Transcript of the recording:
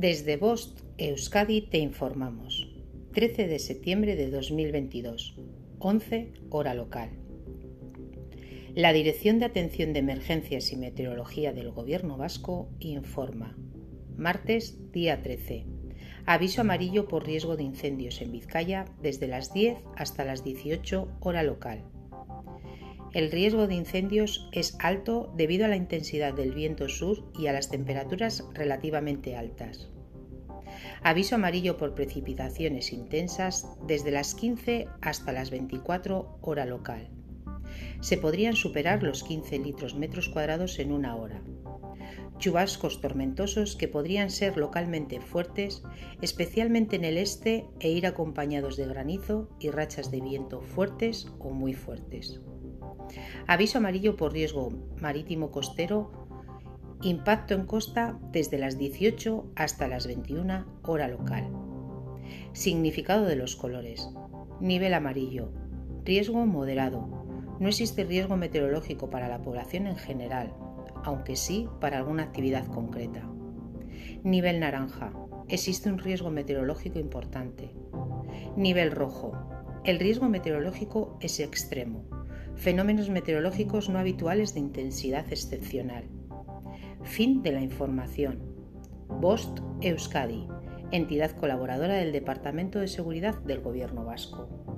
Desde Bost, Euskadi, te informamos. 13 de septiembre de 2022, 11 hora local. La Dirección de Atención de Emergencias y Meteorología del Gobierno Vasco informa. Martes, día 13. Aviso amarillo por riesgo de incendios en Vizcaya desde las 10 hasta las 18 hora local. El riesgo de incendios es alto debido a la intensidad del viento sur y a las temperaturas relativamente altas. Aviso amarillo por precipitaciones intensas desde las 15 hasta las 24 hora local. Se podrían superar los 15 litros metros cuadrados en una hora. Chubascos tormentosos que podrían ser localmente fuertes, especialmente en el este, e ir acompañados de granizo y rachas de viento fuertes o muy fuertes. Aviso amarillo por riesgo marítimo costero. Impacto en costa desde las 18 hasta las 21 hora local. Significado de los colores. Nivel amarillo. Riesgo moderado. No existe riesgo meteorológico para la población en general, aunque sí para alguna actividad concreta. Nivel naranja. Existe un riesgo meteorológico importante. Nivel rojo. El riesgo meteorológico es extremo fenómenos meteorológicos no habituales de intensidad excepcional. Fin de la información. Bost Euskadi, entidad colaboradora del Departamento de Seguridad del Gobierno Vasco.